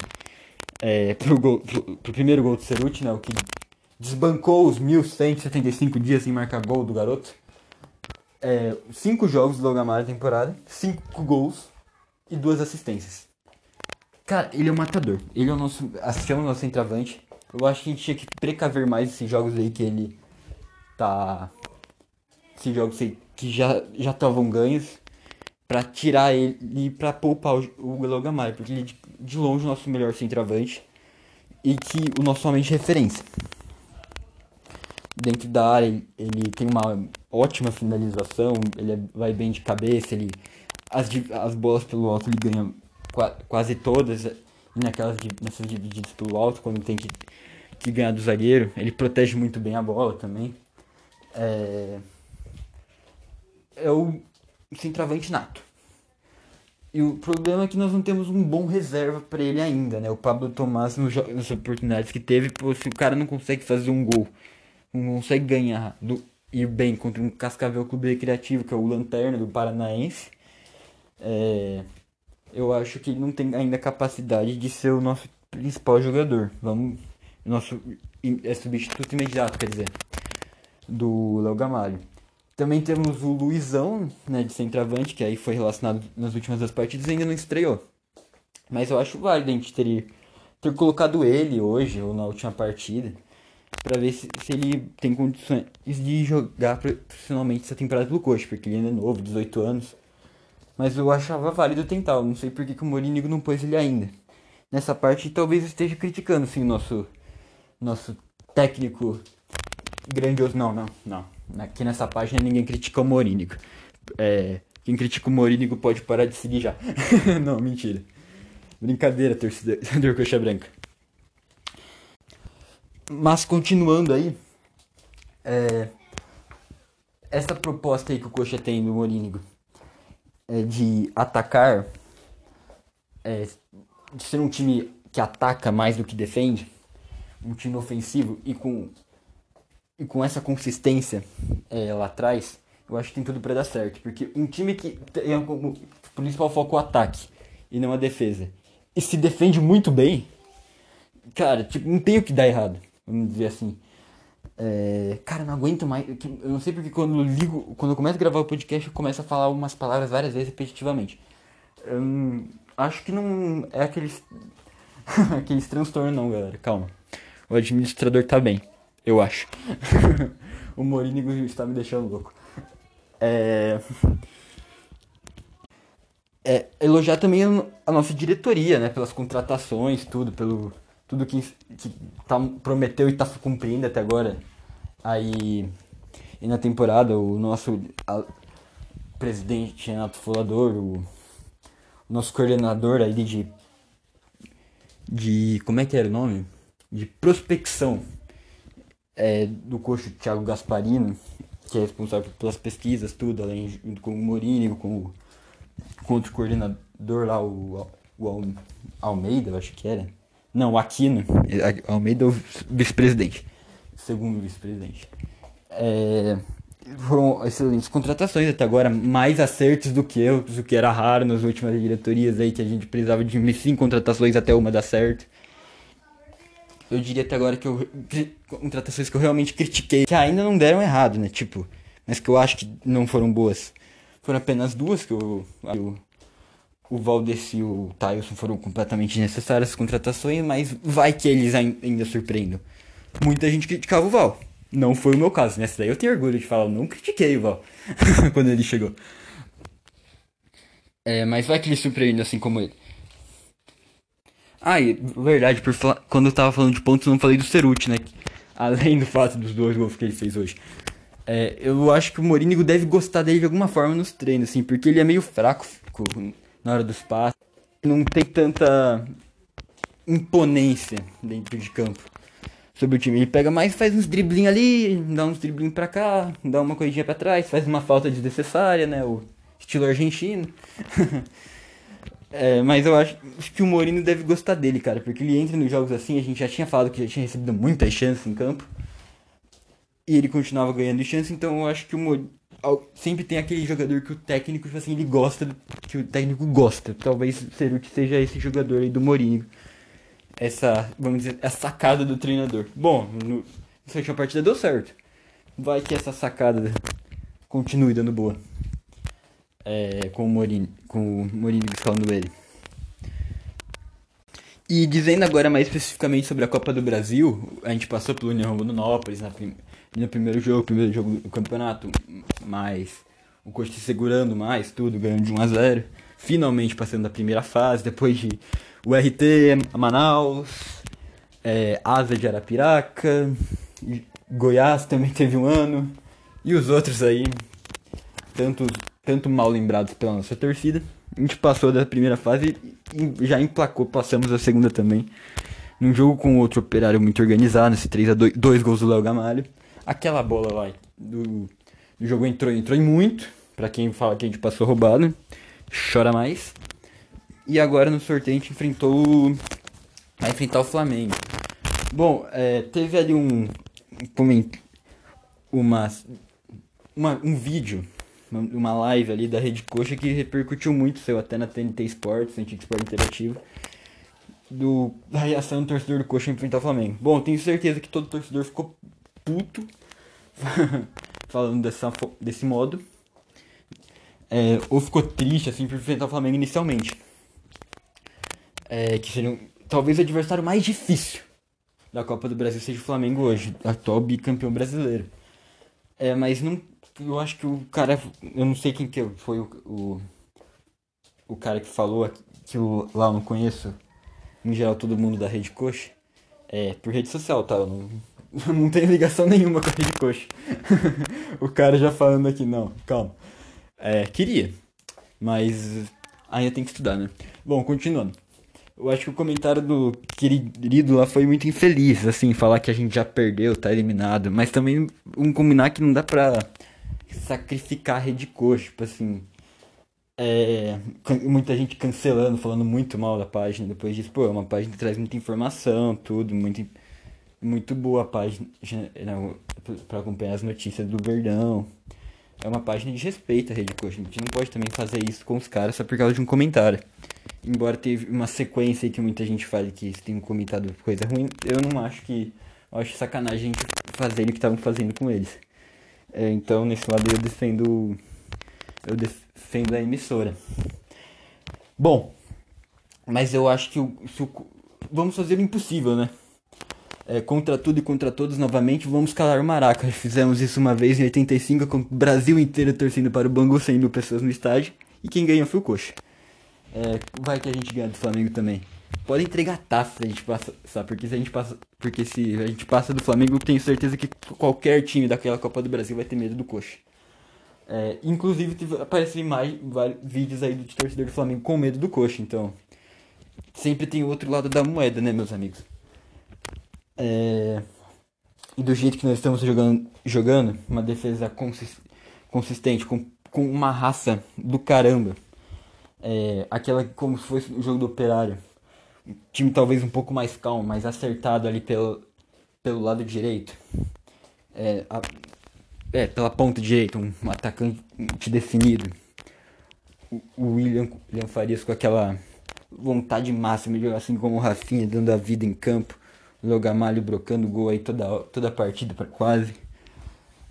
É, pro, gol, pro, pro primeiro gol do Ceruti, né, o que desbancou os 1175 dias sem marcar gol do garoto. É, cinco jogos do Gamalho na temporada, cinco gols e duas assistências. Cara, ele é um matador. Ele é o nosso. Assim, é o nosso centroavante. Eu acho que a gente tinha que precaver mais esses jogos aí que ele tá esses jogos que já já estavam ganhos para tirar ele para poupar o, o porque ele é de, de longe o nosso melhor centroavante e que o nosso homem de referência. Dentro da área ele, ele tem uma ótima finalização, ele é, vai bem de cabeça, ele as, as bolas pelo alto ele ganha quase todas e naquelas nessas divididas pelo alto quando tem que, que ganhar do zagueiro, ele protege muito bem a bola também. É, é o centroavante nato. E o problema é que nós não temos um bom reserva para ele ainda, né? O Pablo Tomás, nas oportunidades que teve, pô, se o cara não consegue fazer um gol, não consegue ganhar, do, ir bem contra um Cascavel Clube Recreativo, que é o Lanterna do Paranaense, é, eu acho que ele não tem ainda capacidade de ser o nosso principal jogador. Vamos, nosso é substituto imediato, quer dizer, do Léo Gamalho. Também temos o Luizão, né, de centroavante, que aí foi relacionado nas últimas duas partidas e ainda não estreou. Mas eu acho válido a gente ter, ter colocado ele hoje ou na última partida para ver se, se, ele tem condições de jogar profissionalmente essa temporada pelo coach, porque ele ainda é novo, 18 anos. Mas eu achava válido tentar, eu não sei por que, que o Mourinho não pôs ele ainda. Nessa parte talvez esteja criticando sim o nosso, nosso técnico grandioso. Não, não, não. Aqui nessa página ninguém critica o Morínigo. É, quem critica o Morínigo pode parar de seguir já. [laughs] Não, mentira. Brincadeira, torcida [laughs] do Coxa Branca. Mas continuando aí, é, essa proposta aí que o Coxa tem do Morínigo é de atacar, é, de ser um time que ataca mais do que defende, um time ofensivo e com e com essa consistência é, lá atrás, eu acho que tem tudo para dar certo. Porque um time que tem como principal foco o ataque e não a defesa, e se defende muito bem, cara, tipo, não tem o que dar errado, vamos dizer assim. É, cara, não aguento mais. Eu não sei porque quando eu ligo, quando eu começo a gravar o podcast, eu começo a falar algumas palavras várias vezes repetitivamente. Eu acho que não é aqueles. [laughs] aqueles transtornos, não, galera. Calma. O administrador tá bem, eu acho. [laughs] o Morínigo está me deixando louco. É. É, elogiar também a nossa diretoria, né? Pelas contratações, tudo, pelo tudo que, que tá, prometeu e tá cumprindo até agora. Aí, e na temporada, o nosso a, presidente Renato Folador, o, o, nosso coordenador aí de. de. como é que era o nome? De prospecção é, do coxo Thiago Gasparino, que é responsável pelas pesquisas, tudo, além junto com o Mourinho, com o outro coordenador lá, o, o Almeida, eu acho que era. Não, Aquino. Almeida é o vice-presidente. Segundo vice-presidente. É, foram excelentes contratações até agora, mais acertos do que eu, o que era raro nas últimas diretorias aí, que a gente precisava de cinco contratações até uma dar certo. Eu diria até agora que eu. Contratações que eu realmente critiquei, que ainda não deram errado, né? Tipo, mas que eu acho que não foram boas. Foram apenas duas que o, o, o Valdeci e o Tyson foram completamente necessárias as contratações, mas vai que eles ainda surpreendam. Muita gente criticava o Val. Não foi o meu caso. Nessa daí eu tenho orgulho de falar, eu não critiquei o Val [laughs] quando ele chegou. É, mas vai que ele surpreende assim como ele. Ah, e verdade, por quando eu tava falando de pontos, eu não falei do Ceruti, né? [laughs] Além do fato dos dois gols que ele fez hoje. É, eu acho que o Morínigo deve gostar dele de alguma forma nos treinos, assim, porque ele é meio fraco na hora dos passos. Não tem tanta imponência dentro de campo sobre o time. Ele pega mais, faz uns driblinhos ali, dá uns driblinhos pra cá, dá uma corridinha pra trás, faz uma falta desnecessária, né? O estilo argentino. [laughs] é, mas eu acho, que o Mourinho deve gostar dele, cara, porque ele entra nos jogos assim, a gente já tinha falado que já tinha recebido muitas chances em campo e ele continuava ganhando chance, então eu acho que o sempre tem aquele jogador que o técnico, tipo assim, ele gosta, que o técnico gosta. Talvez o Ceruti seja esse jogador aí do Mourinho. Essa, vamos dizer, a sacada do treinador. Bom, no, na última partida deu certo. Vai que essa sacada continue dando boa. É, com o Mourinho, com o Mourinho escalando ele. E dizendo agora mais especificamente sobre a Copa do Brasil, a gente passou pelo União Rondonópolis na primeira no primeiro jogo, primeiro jogo do campeonato, mas o Coxa segurando mais, tudo, ganhando de 1 a 0 Finalmente passando da primeira fase, depois de o RT, Manaus, é, Asa de Arapiraca, Goiás também teve um ano, e os outros aí, tanto, tanto mal lembrados pela nossa torcida. A gente passou da primeira fase e já emplacou, passamos a segunda também. Num jogo com outro operário muito organizado, esse 3 a 2 dois gols do Léo Gamalho. Aquela bola lá do, do jogo entrou, entrou em muito. Pra quem fala que a gente passou roubado. Chora mais. E agora no sorteio a gente enfrentou. Vai enfrentar o Flamengo. Bom, é, teve ali um. Uma, uma, um vídeo, uma live ali da Rede Coxa que repercutiu muito, saiu até na TNT Sports, Antigo Esporte Interativo, do, da reação do torcedor do Coxa enfrentar o Flamengo. Bom, tenho certeza que todo torcedor ficou puto [laughs] falando dessa, desse modo. É, ou ficou triste assim por enfrentar o Flamengo inicialmente. É, que seria um, talvez o adversário mais difícil da Copa do Brasil seja o Flamengo hoje, atual bicampeão brasileiro. É, mas não, eu acho que o cara, eu não sei quem que foi o, o, o cara que falou que eu lá não conheço, em geral todo mundo da Rede Coxa, é por rede social, tá? Eu não, [laughs] não tem ligação nenhuma com a Rede Coxa. [laughs] o cara já falando aqui, não, calma. É, queria, mas ainda tem que estudar, né? Bom, continuando. Eu acho que o comentário do querido lá foi muito infeliz, assim, falar que a gente já perdeu, tá eliminado. Mas também um combinar que não dá pra sacrificar a Rede Coxa, tipo assim. É, muita gente cancelando, falando muito mal da página depois disso. Pô, é uma página que traz muita informação, tudo, muito muito boa a página para acompanhar as notícias do Verdão. É uma página de respeito à Rede Coxa. A gente não pode também fazer isso com os caras só por causa de um comentário. Embora teve uma sequência que muita gente fale que tem um comentado coisa ruim, eu não acho que eu acho sacanagem fazer o que estavam fazendo com eles. É, então, nesse lado eu defendo. Eu defendo a emissora. Bom, mas eu acho que o, o vamos fazer o impossível, né? É, contra tudo e contra todos novamente, vamos calar o Maraca. [laughs] Fizemos isso uma vez em 85, com o Brasil inteiro torcendo para o Bangu, 100 mil pessoas no estádio. E quem ganhou foi o Coxa. É, vai que a gente ganha do Flamengo também. Pode entregar taça se a gente passa? Porque se a gente passa, porque se a gente passa do Flamengo, tenho certeza que qualquer time daquela Copa do Brasil vai ter medo do Coxa. É, inclusive apareceram imagens, vídeos aí do torcedor do Flamengo com medo do Coxa, então sempre tem o outro lado da moeda, né, meus amigos? É... E do jeito que nós estamos jogando, jogando uma defesa consist, consistente, com, com uma raça do caramba. É, aquela como se fosse o jogo do operário. Um time talvez um pouco mais calmo, mais acertado ali pelo, pelo lado direito. É, a, é pela ponta direita, um, um atacante definido. O, o William, William Farias com aquela vontade máxima de jogar assim como o Rafinha, dando a vida em campo. Logamalho brocando gol aí toda, toda a partida para quase.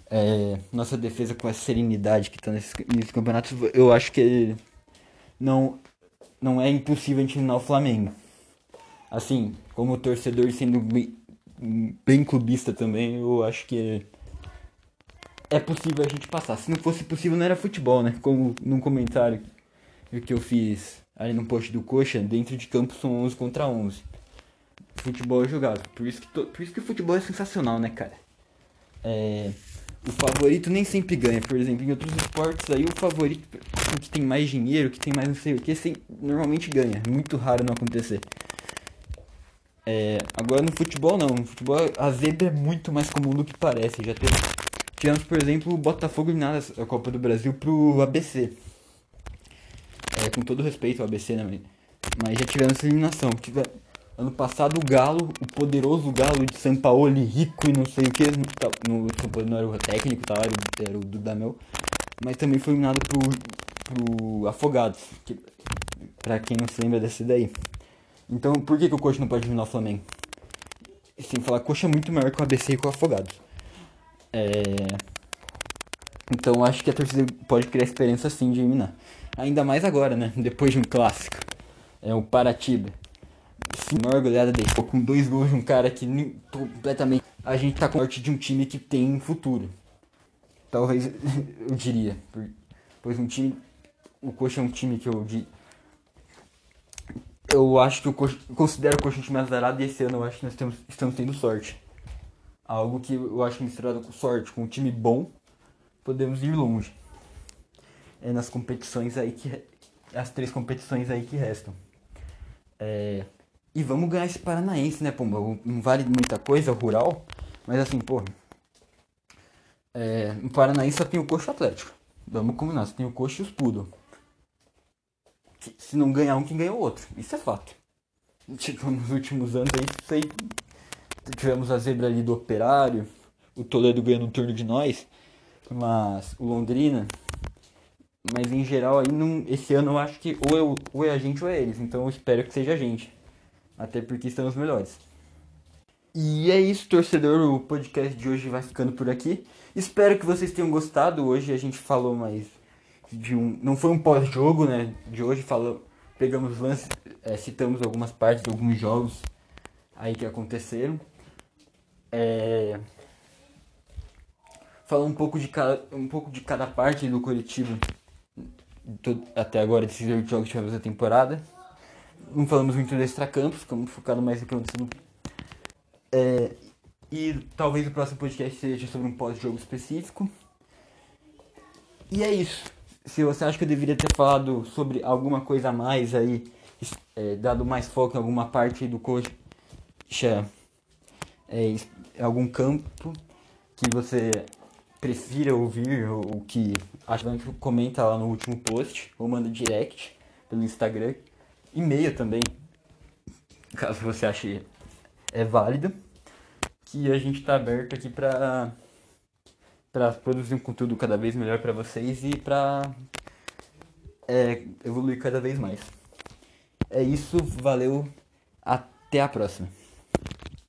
É, nossa defesa com a serenidade que está nesses, nesses campeonatos, eu acho que não, não é impossível a gente eliminar o Flamengo. Assim, como torcedor sendo bem, bem clubista também, eu acho que é possível a gente passar. Se não fosse possível, não era futebol, né? Como num comentário que eu fiz ali no post do Coxa, dentro de campo são 11 contra 11 futebol é jogado. Por isso que, to... por isso que o futebol é sensacional, né, cara? É... O favorito nem sempre ganha. Por exemplo, em outros esportes aí o favorito que tem mais dinheiro, que tem mais não sei o que, sem... normalmente ganha. Muito raro não acontecer. É... Agora no futebol não. No futebol a zebra é muito mais comum do que parece. Já teve... tivemos, por exemplo, o Botafogo nada a Copa do Brasil pro ABC. É, com todo respeito ao ABC, né? Mas já tivemos essa eliminação. Tive... Ano passado o Galo, o poderoso Galo de São Paulo, rico e não sei o que, no, no, não era o técnico, tá? era, era o Dudamel, mas também foi eliminado pro, pro Afogados, que, pra quem não se lembra dessa daí. Então por que, que o Coxa não pode eliminar o Flamengo? Sem falar, Coxa é muito maior que o ABC e com o Afogados. É... Então acho que a torcida pode criar esperança sim de eliminar. Ainda mais agora, né? Depois de um clássico. É o Paratiba goleada dele. Com dois gols de um cara que completamente. A gente tá com sorte de um time que tem futuro. Talvez [laughs] eu diria. Pois um time. O Coxa é um time que eu. Eu acho que Coxa. Considero o Coxa um time azarado e esse ano eu acho que nós temos, estamos tendo sorte. Algo que eu acho misturado com sorte, com um time bom, podemos ir longe. É nas competições aí que. As três competições aí que restam. É, e vamos ganhar esse Paranaense, né, Pomba? Não vale muita coisa, rural. Mas assim, pô. É, no Paranaense só tem o Coxa Atlético. Vamos combinar, só tem o Coxa e os Poodle. Se não ganhar um, quem ganha o outro. Isso é fato. [laughs] Tipo, nos últimos anos aí, sei, tivemos a zebra ali do Operário, o Toledo ganhando um turno de nós, mas o Londrina. Mas em geral aí, não, esse ano eu acho que ou, eu, ou é a gente ou é eles. Então eu espero que seja a gente. Até porque estamos melhores. E é isso, torcedor. O podcast de hoje vai ficando por aqui. Espero que vocês tenham gostado. Hoje a gente falou mais de um. Não foi um pós-jogo, né? De hoje falou, pegamos lances, é, citamos algumas partes de alguns jogos aí que aconteceram. É, um pouco de cada, um pouco de cada parte do coletivo até agora desses oito jogos que tivemos a temporada não falamos muito de extracampos, ficamos focados mais em que aconteceu é, E talvez o próximo podcast seja sobre um pós-jogo específico. E é isso. Se você acha que eu deveria ter falado sobre alguma coisa a mais aí, é, dado mais foco em alguma parte do coxa, é, algum campo que você prefira ouvir ou que acha que comenta lá no último post ou manda direct pelo Instagram e-mail também, caso você ache é válido, que a gente está aberto aqui para para produzir um conteúdo cada vez melhor para vocês e para é, evoluir cada vez mais. É isso, valeu, até a próxima.